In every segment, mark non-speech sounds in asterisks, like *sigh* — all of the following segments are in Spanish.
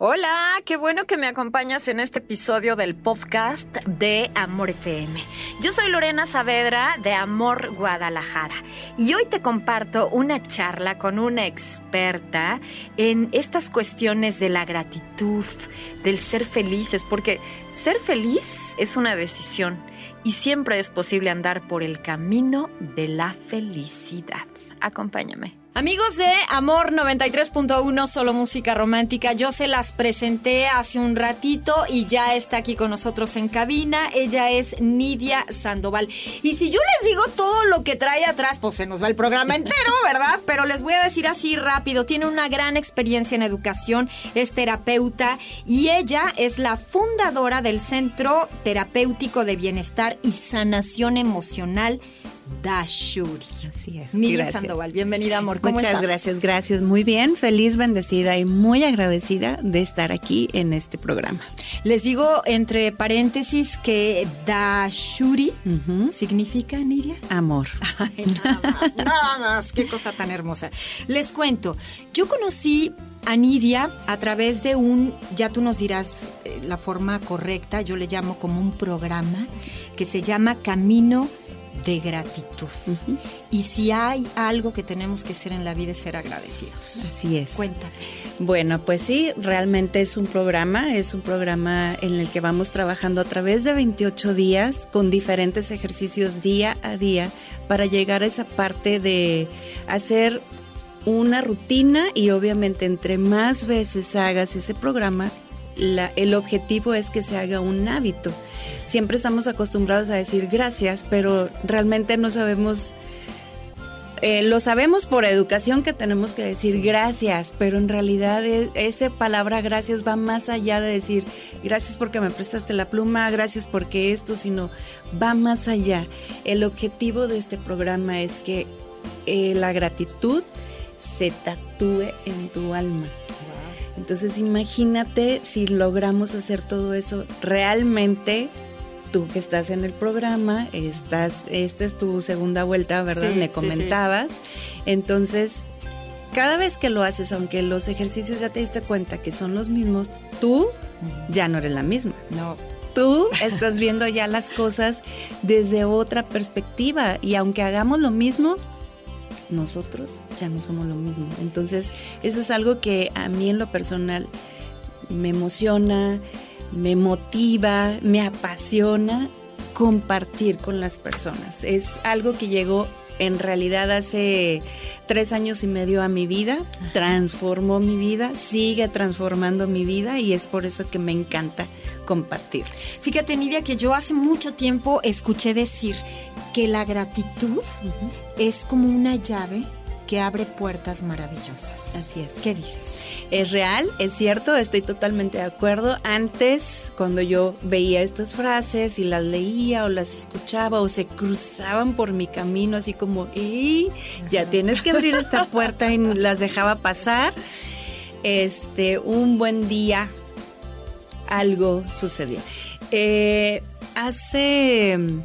Hola, qué bueno que me acompañas en este episodio del podcast de Amor FM. Yo soy Lorena Saavedra de Amor Guadalajara y hoy te comparto una charla con una experta en estas cuestiones de la gratitud, del ser felices, porque ser feliz es una decisión y siempre es posible andar por el camino de la felicidad. Acompáñame. Amigos de Amor 93.1, solo música romántica, yo se las presenté hace un ratito y ya está aquí con nosotros en cabina. Ella es Nidia Sandoval. Y si yo les digo todo lo que trae atrás, pues se nos va el programa entero, *laughs* ¿verdad? Pero les voy a decir así rápido, tiene una gran experiencia en educación, es terapeuta y ella es la fundadora del Centro Terapéutico de Bienestar y Sanación Emocional Dashuri. Así es. Nidia Sandoval, bienvenida, amor. ¿Cómo Muchas estás? gracias, gracias. Muy bien, feliz, bendecida y muy agradecida de estar aquí en este programa. Les digo entre paréntesis que Dashuri significa, Nidia. Amor. Ay, nada más, *laughs* nada más, qué cosa tan hermosa. Les cuento, yo conocí a Nidia a través de un, ya tú nos dirás eh, la forma correcta, yo le llamo como un programa que se llama Camino de gratitud. Y si hay algo que tenemos que hacer en la vida es ser agradecidos. Así es. Cuéntame. Bueno, pues sí, realmente es un programa, es un programa en el que vamos trabajando a través de 28 días con diferentes ejercicios día a día para llegar a esa parte de hacer una rutina y obviamente entre más veces hagas ese programa, la- el objetivo es que se haga un hábito. Siempre estamos acostumbrados a decir gracias, pero realmente no sabemos eh, lo sabemos por educación que tenemos que decir gracias, pero en realidad es- esa palabra gracias va más allá de decir gracias porque me prestaste la pluma, gracias porque esto, sino va más allá. El objetivo de este programa es que eh, la gratitud se tatúe en tu alma. Entonces imagínate si logramos hacer todo eso realmente. Tú que estás en el programa, estás, esta es tu segunda vuelta, ¿verdad? Sí, Me sí, comentabas. Entonces, cada vez que lo haces, aunque los ejercicios ya te diste cuenta que son los mismos, tú ya no eres la misma. No. Tú estás viendo ya las cosas desde otra perspectiva y aunque hagamos lo mismo, nosotros ya no somos lo mismo. Entonces, eso es algo que a mí en lo personal me emociona, me motiva, me apasiona compartir con las personas. Es algo que llegó en realidad hace tres años y medio a mi vida, transformó mi vida, sigue transformando mi vida y es por eso que me encanta compartir. Fíjate, Nidia, que yo hace mucho tiempo escuché decir que la gratitud es como una llave que abre puertas maravillosas. Así es. ¿Qué dices? Es real, es cierto, estoy totalmente de acuerdo. Antes, cuando yo veía estas frases y las leía o las escuchaba o se cruzaban por mi camino, así como, ¡Ey! Ya tienes que abrir esta puerta y las dejaba pasar. Este, un buen día, algo sucedió. Eh, hace mm,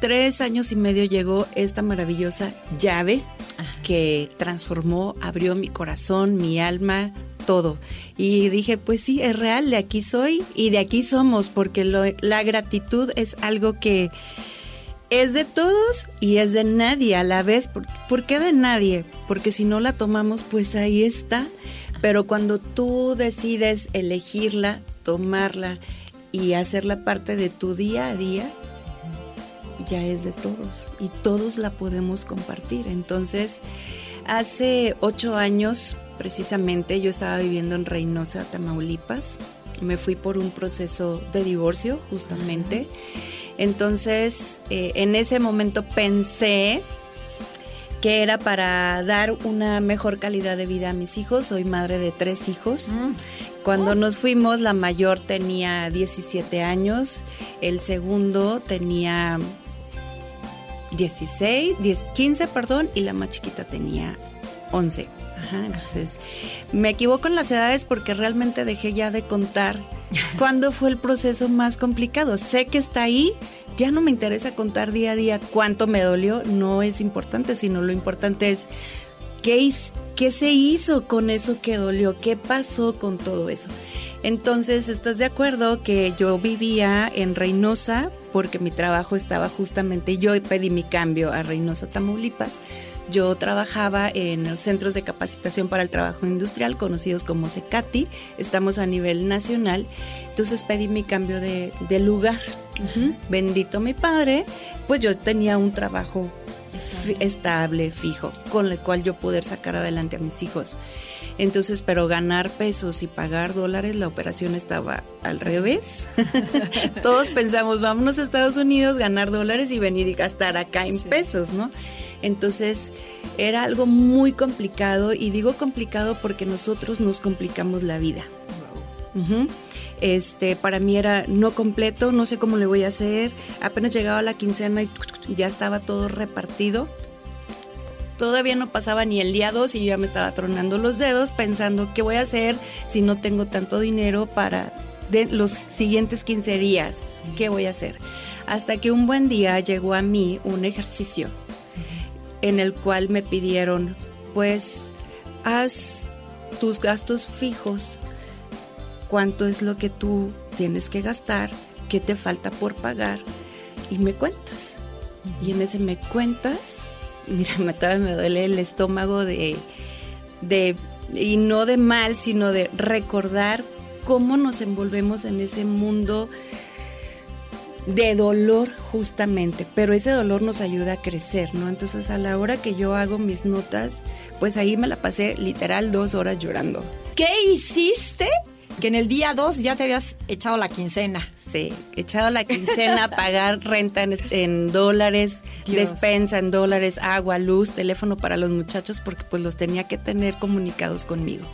tres años y medio llegó esta maravillosa llave que transformó, abrió mi corazón, mi alma, todo. Y dije, pues sí, es real, de aquí soy y de aquí somos, porque lo- la gratitud es algo que es de todos y es de nadie a la vez. ¿Por, por qué de nadie? Porque si no la tomamos, pues ahí está. Pero cuando tú decides elegirla, tomarla y hacerla parte de tu día a día, ya es de todos y todos la podemos compartir. Entonces, hace ocho años, precisamente, yo estaba viviendo en Reynosa, Tamaulipas. Me fui por un proceso de divorcio, justamente. Entonces, eh, en ese momento pensé que era para dar una mejor calidad de vida a mis hijos. Soy madre de tres hijos. Cuando nos fuimos, la mayor tenía 17 años, el segundo tenía 16, 10, 15, perdón, y la más chiquita tenía 11. Ajá, entonces me equivoco en las edades porque realmente dejé ya de contar *laughs* cuándo fue el proceso más complicado. Sé que está ahí, ya no me interesa contar día a día cuánto me dolió, no es importante, sino lo importante es qué, ¿qué se hizo con eso que dolió? ¿Qué pasó con todo eso? Entonces, ¿estás de acuerdo que yo vivía en Reynosa porque mi trabajo estaba justamente, yo pedí mi cambio a Reynosa, Tamaulipas. Yo trabajaba en los centros de capacitación para el trabajo industrial, conocidos como CECATI, estamos a nivel nacional, entonces pedí mi cambio de, lugar. Bendito mi padre, pues yo tenía un trabajo estable, fijo, con el cual yo poder sacar adelante a mis hijos. Entonces, pero ganar pesos y pagar dólares, la operación estaba al revés. *laughs* Todos pensamos, vámonos a Estados Unidos, ganar dólares y venir y gastar acá en pesos, ¿no? Entonces, era algo muy complicado y digo complicado porque nosotros nos complicamos la vida. Este, para mí era no completo, no sé cómo le voy a hacer. Apenas llegaba la quincena y ya estaba todo repartido. Todavía no pasaba ni el día 2 y yo ya me estaba tronando los dedos pensando qué voy a hacer si no tengo tanto dinero para los siguientes 15 días, qué voy a hacer. Hasta que un buen día llegó a mí un ejercicio en el cual me pidieron, pues, haz tus gastos fijos, cuánto es lo que tú tienes que gastar, qué te falta por pagar y me cuentas. Y en ese me cuentas mira, me, me duele el estómago de, de, y no de mal, sino de recordar cómo nos envolvemos en ese mundo de dolor justamente, pero ese dolor nos ayuda a crecer, ¿no? Entonces a la hora que yo hago mis notas, pues ahí me la pasé literal dos horas llorando. ¿Qué hiciste que en el día 2 ya te habías echado la quincena. Sí, echado la quincena, pagar renta en, dólares, despensa en dólares, agua, luz, teléfono para los muchachos, porque pues los tenía que tener comunicados conmigo.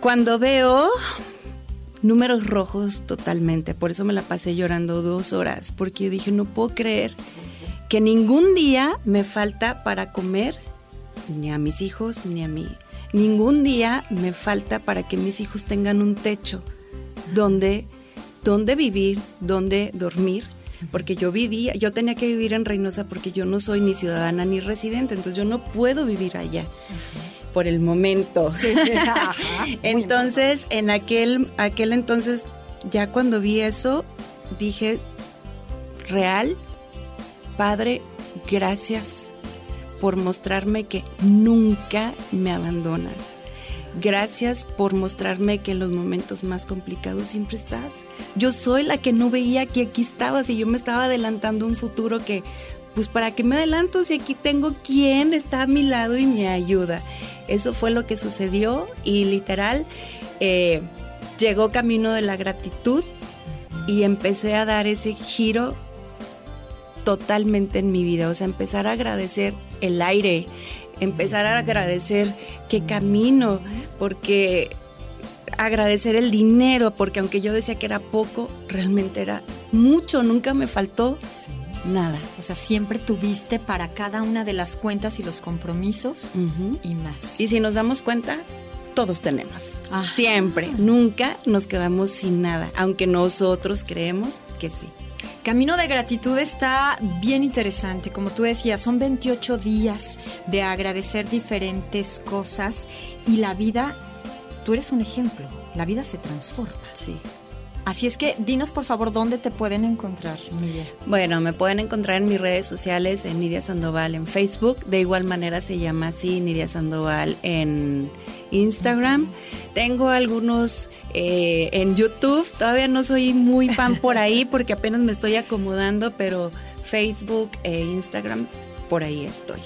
Cuando veo números rojos totalmente, por eso me la pasé llorando dos horas, porque yo dije, no puedo creer que ningún día me falta para comer, ni a mis hijos, ni a mí ningún día me falta para que mis hijos tengan un techo donde, donde vivir, donde dormir, porque yo vivía, yo tenía que vivir en Reynosa porque yo no soy ni ciudadana ni residente, entonces yo no puedo vivir allá por el momento. *laughs* entonces, en aquel, aquel entonces, ya cuando vi eso, dije, real, Padre, gracias por mostrarme que nunca me abandonas. Gracias por mostrarme que en los momentos más complicados siempre estás. Yo soy la que no veía que aquí estabas y yo me estaba adelantando un futuro que, pues, ¿para qué me adelanto si aquí tengo quien está a mi lado y me ayuda? Eso fue lo que sucedió y literal eh, llegó camino de la gratitud y empecé a dar ese giro totalmente en mi vida, o sea, empezar a agradecer el aire, empezar a agradecer que camino, porque agradecer el dinero, porque aunque yo decía que era poco, realmente era mucho, nunca me faltó nada. O sea, siempre tuviste para cada una de las cuentas y los compromisos y más. Y si nos damos cuenta, todos tenemos. Ah. Siempre, nunca nos quedamos sin nada, aunque nosotros creemos que sí. Camino de gratitud está bien interesante. Como tú decías, son 28 días de agradecer diferentes cosas y la vida, tú eres un ejemplo, la vida se transforma. Sí. Así es que dinos por favor dónde te pueden encontrar, Nidia. Bueno, me pueden encontrar en mis redes sociales, en Nidia Sandoval en Facebook. De igual manera se llama así Nidia Sandoval en Instagram. Tengo algunos eh, en YouTube. Todavía no soy muy fan por ahí porque apenas me estoy acomodando, pero Facebook e Instagram por ahí estoy.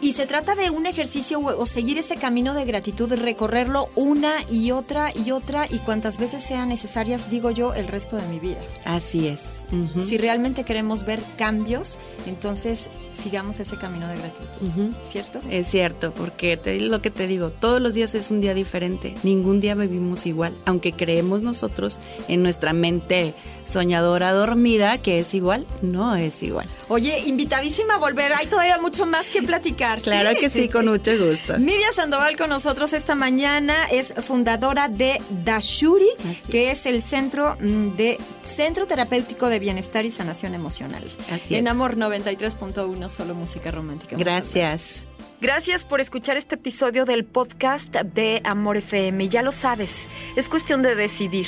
Y se trata de un ejercicio o, seguir ese camino de gratitud, recorrerlo una y otra y otra y cuantas veces sean necesarias, digo yo, el resto de mi vida. Así es. Si realmente queremos ver cambios, entonces sigamos ese camino de gratitud, ¿cierto? Es cierto, porque te, lo que te digo, todos los días es un día diferente, ningún día vivimos igual, aunque creemos nosotros en nuestra mente soñadora dormida, que es igual, no es igual. Oye, invitadísima a volver, hay todavía mucho más que platicar. *laughs* Claro que sí, con mucho gusto. Nidia Sandoval con nosotros esta mañana es fundadora de Dashuri, que es el centro mm, de Centro Terapéutico de Bienestar y Sanación Emocional. Así en Amor 93.1, solo música romántica. Gracias. Gracias por escuchar este episodio del podcast de Amor FM. Ya lo sabes, es cuestión de decidir.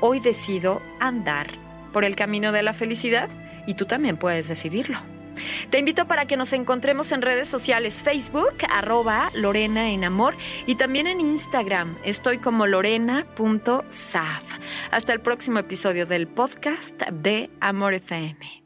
Hoy decido andar por el camino de la felicidad y tú también puedes decidirlo. Te invito para que nos encontremos en redes sociales Facebook, arroba Lorena en Amor y también en Instagram. Estoy como lorena.saf. Hasta el próximo episodio del podcast de Amor FM.